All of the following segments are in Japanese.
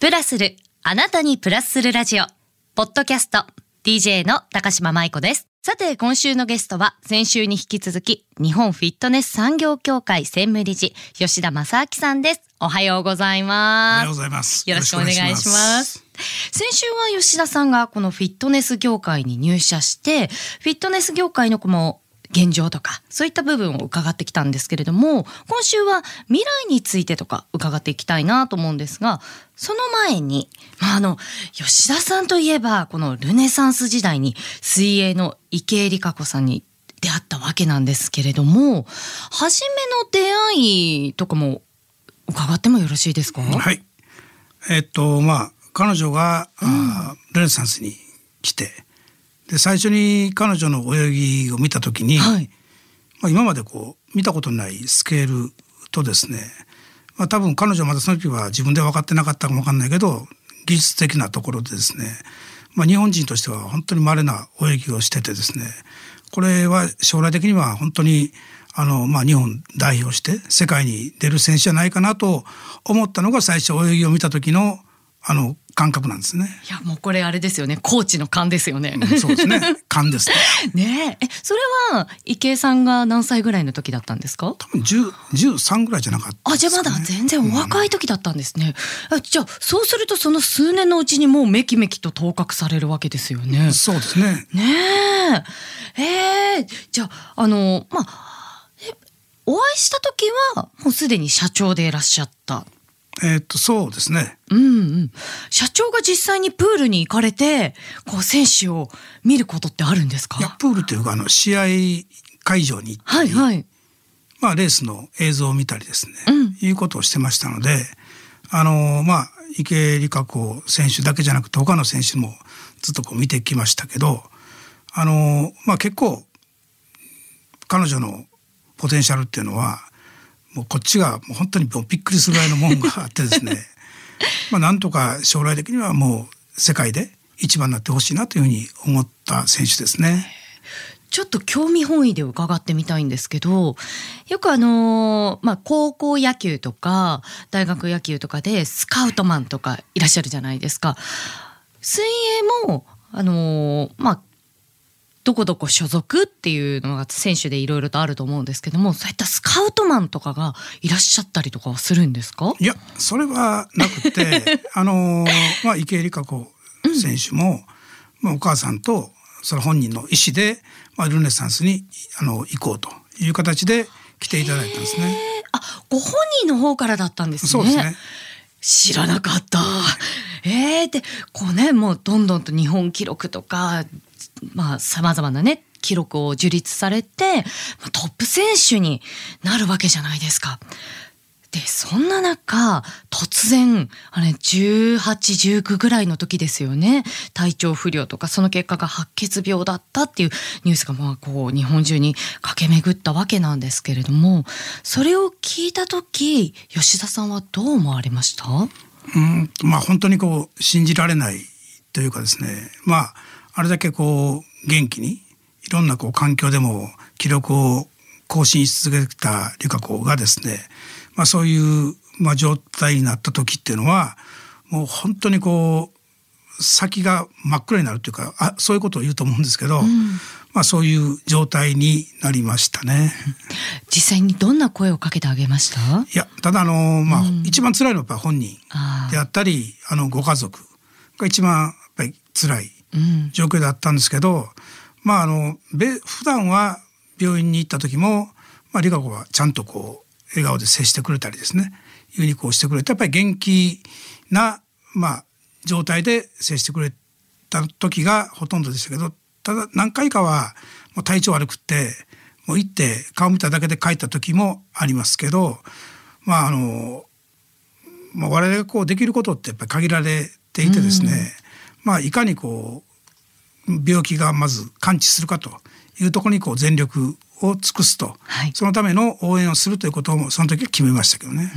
プラスる、あなたにプラスするラジオ。ポッドキャスト、DJ の高島舞子です。さて、今週のゲストは、先週に引き続き、日本フィットネス産業協会専務理事、吉田正明さんです。おはようございおます。はようございます。よろしくお願いします。先週は吉田さんがこのフィットネス業界に入社して、フィットネス業界のこの現状とか、そういった部分を伺ってきたんですけれども、今週は未来についてとか伺っていきたいなと思うんですが、その前に、まあ、あの、吉田さんといえば、このルネサンス時代に水泳の池江璃花子さんに出会ったわけなんですけれども、初めの出会いとかも伺ってもよろしいですか？はい。えっとまあ彼女が、あールネサンスに来て、で最初に彼女の泳ぎを見た時に、はい。まあ今までこう見たことないスケールとですね、まあ多分彼女はまだその時は自分で分かってなかったかも分かんないけど、技術的なところでですね、まあ日本人としては本当に稀な泳ぎをしててですね、これは将来的には本当にあのまあ日本代表して世界に出る選手じゃないかなと思ったのが最初泳ぎを見た時のあの感覚なんですね。いやもうこれあれですよねコーチの勘ですよね。うんそうですね。勘ですね。ねええそれは池江さんが何歳ぐらいの時だったんですか？多分10 13ぐらいじゃなかったあじゃあまだ全然お若い時だったんですね。あじゃあそうするとその数年のうちにもうめきめきと頭角されるわけですよね。そうですね。ねええーじゃああのまあえお会いした時はもうすでに社長でいらっしゃった。えっとそうですね。うんうん。社長が実際にプールに行かれてこう選手を見ることってあるんですか？プールというかあの試合会場に行ったり、はいはい。まあ、レースの映像を見たりですね、うんいうことをしてましたのであのまあ池江璃花子選手だけじゃなくて他の選手もずっとこう見てきましたけどあの、まあ、結構彼女のポテンシャルっていうのはもうこっちがもう本当にびっくりするぐらいのもんがあってですね まあなんとか将来的にはもう世界で一番になってほしいなというふうに思った選手ですね。ちょっと興味本位で伺ってみたいんですけど、よくあのーまあ、高校野球とか大学野球とかでスカウトマンとかいらっしゃるじゃないですか。水泳も、あのーまあ、どこどこ所属っていうのが選手でいろいろとあると思うんですけども、そういったスカウトマンとかがいらっしゃったりとかはするんですか？いやそれはなくて あのまあ池江璃花子選手も、まあ、お母さんとその本人の意思で、まあ、ルネサンスにあの行こうという形で来ていただいたんですね。あ、ご本人の方からだったんですね。そうですね。知らなかった。えー、でこうねもうどんどんと日本記録とかまあさまざまなね記録を樹立されてまトップ選手になるわけじゃないですか。でそんな中突然あれ1819ぐらいの時ですよね。体調不良とかその結果が白血病だったっていうニュースがまあこう日本中に駆け巡ったわけなんですけれどもそれを聞いた時吉田さんはどう思われました？うんまあ本当にこう信じられないというかですね。まああれだけこう元気にいろんなこう環境でも記録を更新し続けたリカ子がですね、まあ、そういう、まあ、状態になった時っていうのはもう本当にこう先が真っ暗になるというかあそういうことを言うと思うんですけど、まあ、そういう状態になりましたね。実際にどんな声をかけてあげました？いやただあの、まあ一番辛いのはやっぱり本人あであったりあのご家族が一番やっぱり辛いうん状況だったんですけど、まああのべ普段は病院に行った時も、まあ、理香子はちゃんとこう笑顔で接してくれたりですね。いうふうにこうしてくれてやっぱり元気な、まあ、状態で接してくれた時がほとんどでしたけどただ何回かはもう体調悪くってもう行って顔見ただけで帰った時もありますけどまああのまあ、我々がこうできることってやっぱり限られていてですね、まあいかにこう病気がまず完治するかというところにこう全力を尽くすと、はいそのための応援をするということもその時は決めましたけどね。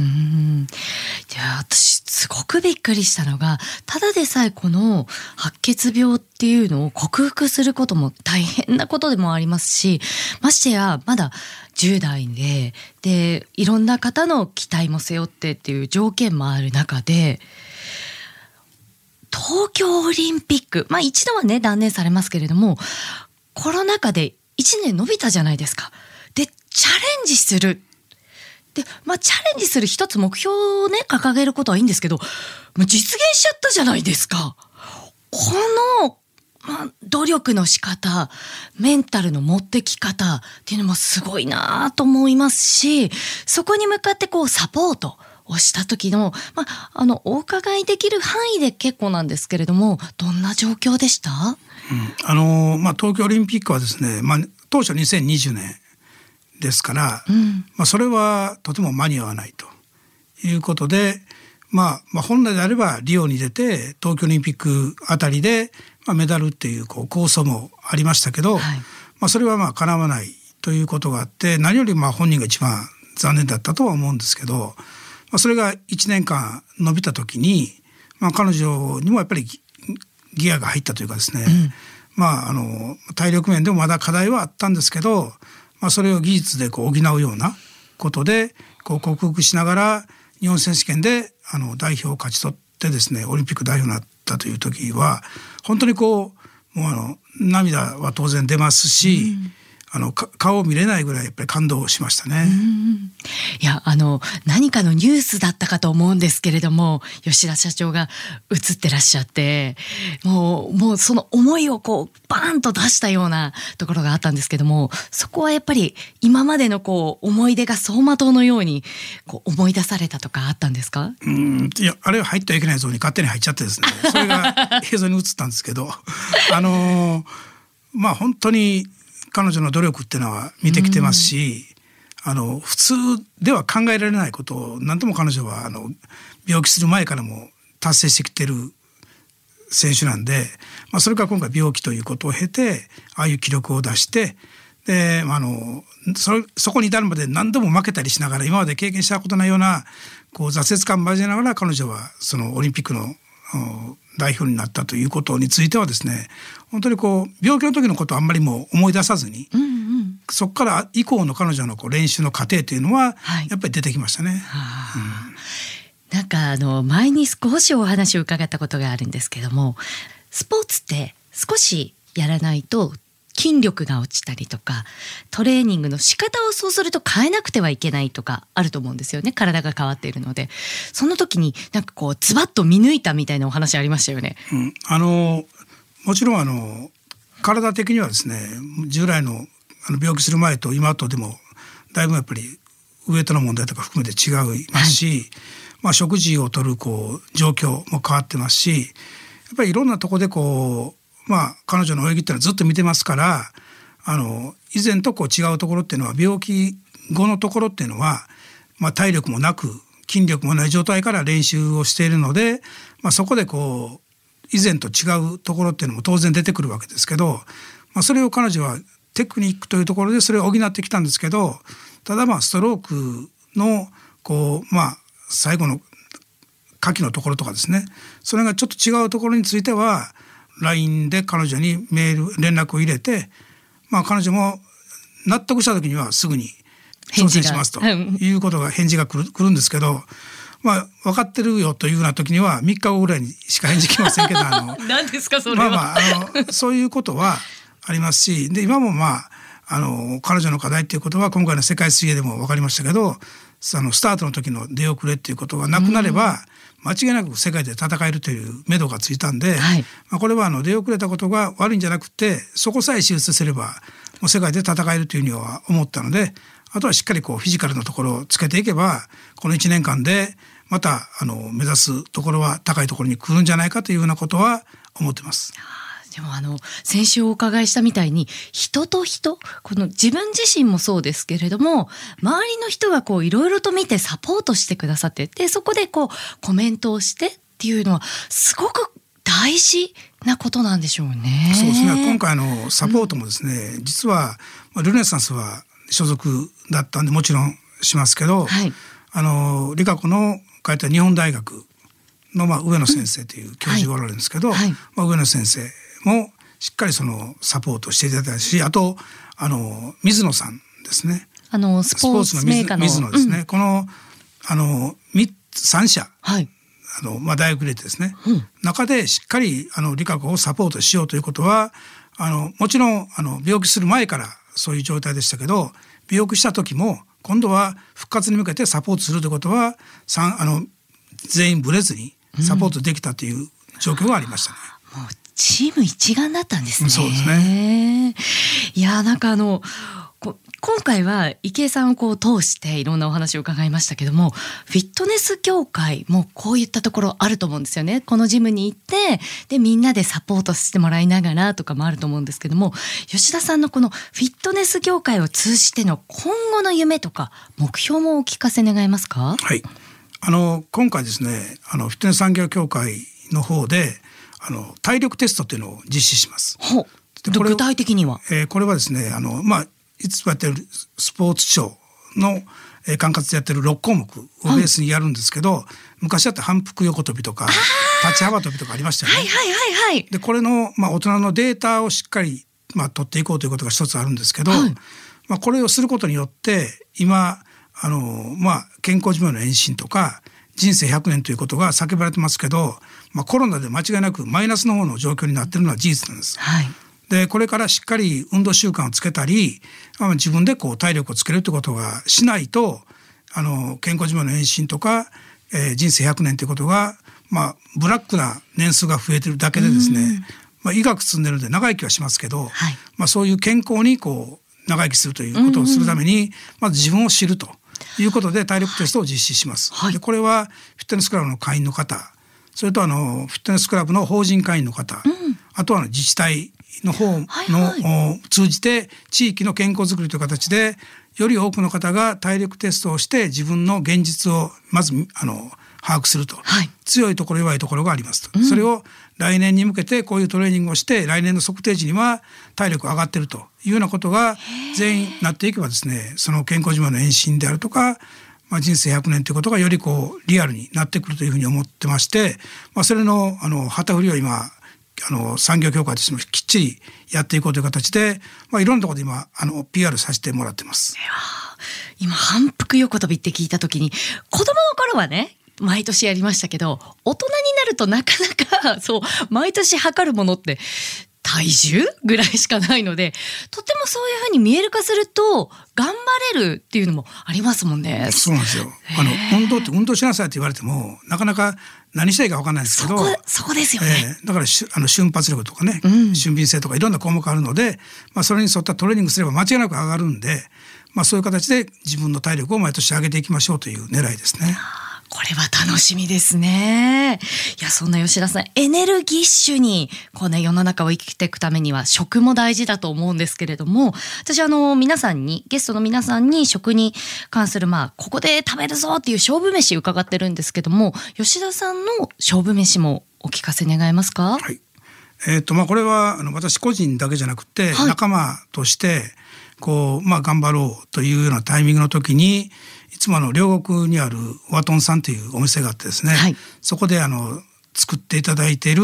私すごくびっくりしたのがただでさえこの白血病っていうのを克服することも大変なことでもありますしましてやまだ10代ででいろんな方の期待も背負ってっていう条件もある中で東京オリンピック、まあ一度はね、断念されますけれども、コロナ禍で1年伸びたじゃないですか。で、チャレンジする。で、まあチャレンジする一つ目標をね、掲げることはいいんですけど、もう実現しちゃったじゃないですか。この、まあ、努力の仕方、メンタルの持ってき方っていうのもすごいなと思いますし、そこに向かってこうサポート。をした時の、まあ、あのお伺いできる範囲で結構なんですけれどもどんな状況でした、うん、あのまあ、東京オリンピックはですね、まあ、当初2020年ですから、うん、まあ、それはとても間に合わないということで、まあ、まあ本来であればリオに出て東京オリンピックあたりで、まあ、メダルっていうこう構想もありましたけど、はい、まあ、それはまあ叶わないということがあって何よりまあ本人が一番残念だったとは思うんですけど。まあ、それが1年間伸びた時に、まあ、彼女にもやっぱりギアが入ったというかですね、うん、まああの体力面でもまだ課題はあったんですけど、まあ、それを技術でこう補うようなことでこう克服しながら日本選手権であの代表を勝ち取ってですねオリンピック代表になったという時は本当にこうもうあの涙は当然出ますし、うんあの顔を見れないぐらいやっぱり感動しましたね。いやあの何かのニュースだったかと思うんですけれども吉田社長が映ってらっしゃってもうもうその思いをこうバーンと出したようなところがあったんですけどもそこはやっぱり今までのこう思い出が走馬灯のようにこう思い出されたとかあったんですか？うん。いやあれは入ってはいけないゾーンに勝手に入っちゃってですね。それが映像に映ったんですけどあのまあ本当に彼女の努力っていうのは見てきてますし、あの普通では考えられないことを何とも彼女はあの病気する前からも達成してきてる選手なんで、まあ、それから今回病気ということを経てああいう記録を出してであのそそこに至るまで何度も負けたりしながら今まで経験したことないようなこう挫折感を交えながら彼女はそのオリンピックの代表になったということについてはですね本当にこう病気の時のことをあんまりも思い出さずに、うんうん、そこから以降の彼女のこう練習の過程というのはやっぱり出てきましたね。はいうん、なんかあの前に少しお話を伺ったことがあるんですけどもスポーツって少しやらないと筋力が落ちたりとかトレーニングの仕方をそうすると変えなくてはいけないとかあると思うんですよね。体が変わっているので。その時になんかこうズバッと見抜いたみたいなお話ありましたよね。うん、あのもちろんあの体的にはですね従来のあの病気する前と今とでもだいぶやっぱりウエイトの問題とか含めて違いますし、はい、まあ、食事をとるこう状況も変わってますしやっぱりいろんなとこでこうまあ、彼女の泳ぎっていうのはずっと見てますからあの以前とこう違うところっていうのは病気後のところっていうのは、まあ、体力もなく筋力もない状態から練習をしているので、まあ、そこでこう以前と違うところっていうのも当然出てくるわけですけど、まあ、それを彼女はテクニックというところでそれを補ってきたんですけどただまあストロークのこうまあ最後の下記のところとかですねそれがちょっと違うところについては LINE で彼女にメール連絡を入れて、まあ、彼女も納得した時にはすぐに挑戦しますということが返事が来る来るんですけど。まあ、分かってるよというような時には3日後ぐらいにしか返事来ませんけど あの何ですかそれまあまああのそういうことはありますしで今もまああの彼女の課題っていうことは今回の世界水泳でも分かりましたけどあのスタートの時の出遅れっていうことがなくなれば、間違いなく世界で戦えるという目処がついたんで、はい、まあ、これはあの出遅れたことが悪いんじゃなくてそこさえ手術すればもう世界で戦えるというふうには思ったのであとはしっかりこうフィジカルのところをつけていけばこの1年間でまたあの目指すところは高いところに来るんじゃないかというようなことは思ってます。でもあの先週お伺いしたみたいに人と人この自分自身もそうですけれども周りの人がこういろいろと見てサポートしてくださってでそこでこうコメントをしてっていうのはすごく大事なことなんでしょうね。そうですね。今回のサポートもですね、うん、実はルネサンスは所属だったんでもちろんしますけど、はい、あの理香子の書いた日本大学の、まあ、上野先生という教授がおられるんですけど、うんはい、まあ、上野先生もしっかりそのサポートしていただいたしあとあの水野さんですね。あのスポーツの水水野ですね、うん、このあの3社、はい、あの、まあ、大学入れてですね、うん、中でしっかりあの理学をサポートしようということはあのもちろんあの病気する前からそういう状態でしたけど病気した時も今度は復活に向けてサポートするということはあの全員ぶれずにサポートできたという状況がありましたね。うん、チーム一丸だったんですね。そうですね。いやなんかあの今回は池江さんをこう通していろんなお話を伺いましたけどもフィットネス協会もこういったところあると思うんですよねこのジムに行ってでみんなでサポートしてもらいながらとかもあると思うんですけども吉田さんのこのフィットネス協会を通じての今後の夢とか目標もお聞かせ願えますか？はいあの今回ですねあのフィットネス産業協会の方であの体力テストっていうのを実施します。具体的には、えー、これはですねあの、まあ、いつもやってるスポーツ庁のえー、管轄でやってる6項目をベースにやるんですけど、はい、昔だって反復横跳びとか立ち幅跳びとかありましたよね。はいはいはいはい、でこれの、まあ、大人のデータをしっかり、まあ、取っていこうということが一つあるんですけど、はい、まあ、これをすることによって今あの、まあ、健康寿命の延伸とか人生100年ということが叫ばれてますけど、まあ、コロナで間違いなくマイナスの方の状況になってるのは事実なんです。はい。でこれからしっかり運動習慣をつけたり自分でこう体力をつけるってことがしないとあの健康寿命の延伸とか、えー、人生100年ということが、まあ、ブラックな年数が増えてるだけでですね、まあ、医学進んでるので長生きはしますけど、はい、まあ、そういう健康にこう長生きするということをするために、まず自分を知るということで体力テストを実施します。はい、でこれはフィットネスクラブの会員の方それとあのフィットネスクラブの法人会員の方、うん、あとは自治体の方の、はいはい、通じて地域の健康づくりという形でより多くの方が体力テストをして自分の現実をまずあの把握すると、はい、強いところ弱いところがありますと、うん、それを来年に向けてこういうトレーニングをして来年の測定時には体力上がってるというようなことが全員なっていけばですねその健康寿命の延伸であるとかまあ、人生100年ということがよりこうリアルになってくるというふうに思ってまして、まあ、それのあの旗振りを今あの産業協会としてもきっちりやっていこうという形で、まあ、いろんなところで今あの PR させてもらってます。今反復横跳びって聞いた時に子供の頃はね毎年やりましたけど大人になるとなかなかそう毎年測るものって体重ぐらいしかないのでとてもそういうふうに見える化すると頑張れるっていうのもありますもんね。そうなんですよ。あの運動って運動しなさいって言われてもなかなか何したいか分かんないですけどそこですよね、えー、だからあの瞬発力とかね、うん、俊敏性とかいろんな項目あるので、まあ、それに沿ったトレーニングすれば間違いなく上がるんで、まあ、そういう形で自分の体力を毎年上げていきましょうという狙いですね。これは楽しみですね。いや、そんな吉田さん、エネルギッシュに、こうね、世の中を生きていくためには食も大事だと思うんですけれども、私、あの、皆さんに、ゲストの皆さんに食に関する、まあ、ここで食べるぞっていう勝負飯伺ってるんですけども、吉田さんの勝負飯もお聞かせ願えますか？はい。えーとまあ、これはあの私個人だけじゃなくて、仲間としてこう、まあ、頑張ろうというようなタイミングの時にいつもあの両国にあるワトンさんというお店があってですね、はい、そこであの作っていただいている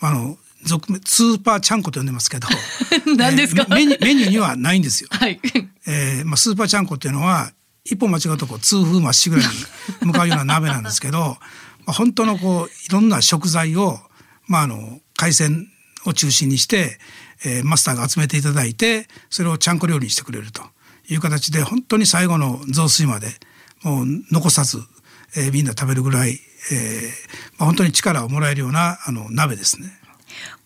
あの俗スーパーちゃんこと呼んでますけど 何ですか、えー、メニューメニューにはないんですよ。はいえーまあ、スーパーちゃんこっていうのは一歩間違うとこう痛風まっしぐらいに向かうような鍋なんですけど まあ本当のこういろんな食材を、まあ、あの海鮮を中心にして、えー、マスターが集めていただいてそれをちゃんこ料理にしてくれると。いう形で本当に最後の雑炊までもう残さず、えー、みんな食べるぐらい、えーまあ、本当に力をもらえるようなあの鍋ですね。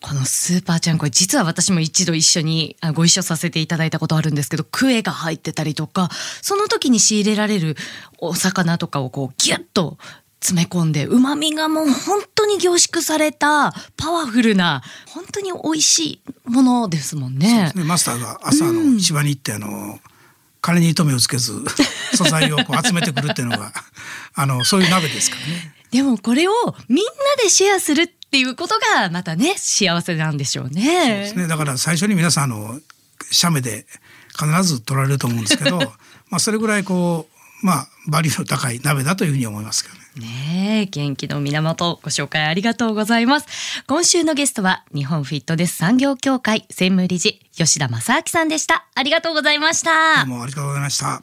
このスーパーちゃんこれ実は私も一度一緒にご一緒させていただいたことあるんですけどクエが入ってたりとかその時に仕入れられるお魚とかをこうギュッと詰め込んで旨味がもう本当に凝縮されたパワフルな本当に美味しいものですもんね。ねマスターが朝の市場に行ってあの、金に糸目をつけず 素材をこう集めてくるっていうのがあのそういう鍋ですからね。でもこれをみんなでシェアするっていうことがまたね幸せなんでしょうね。そうですねだから最初に皆さんあの写メで必ず取られると思うんですけど まあそれぐらいこうまあバリューの高い鍋だというふうに思いますけどね。ねえ、元気の源ご紹介ありがとうございます。今週のゲストは日本フィットネス産業協会専務理事吉田正明さんでした。ありがとうございました。どうもありがとうございました。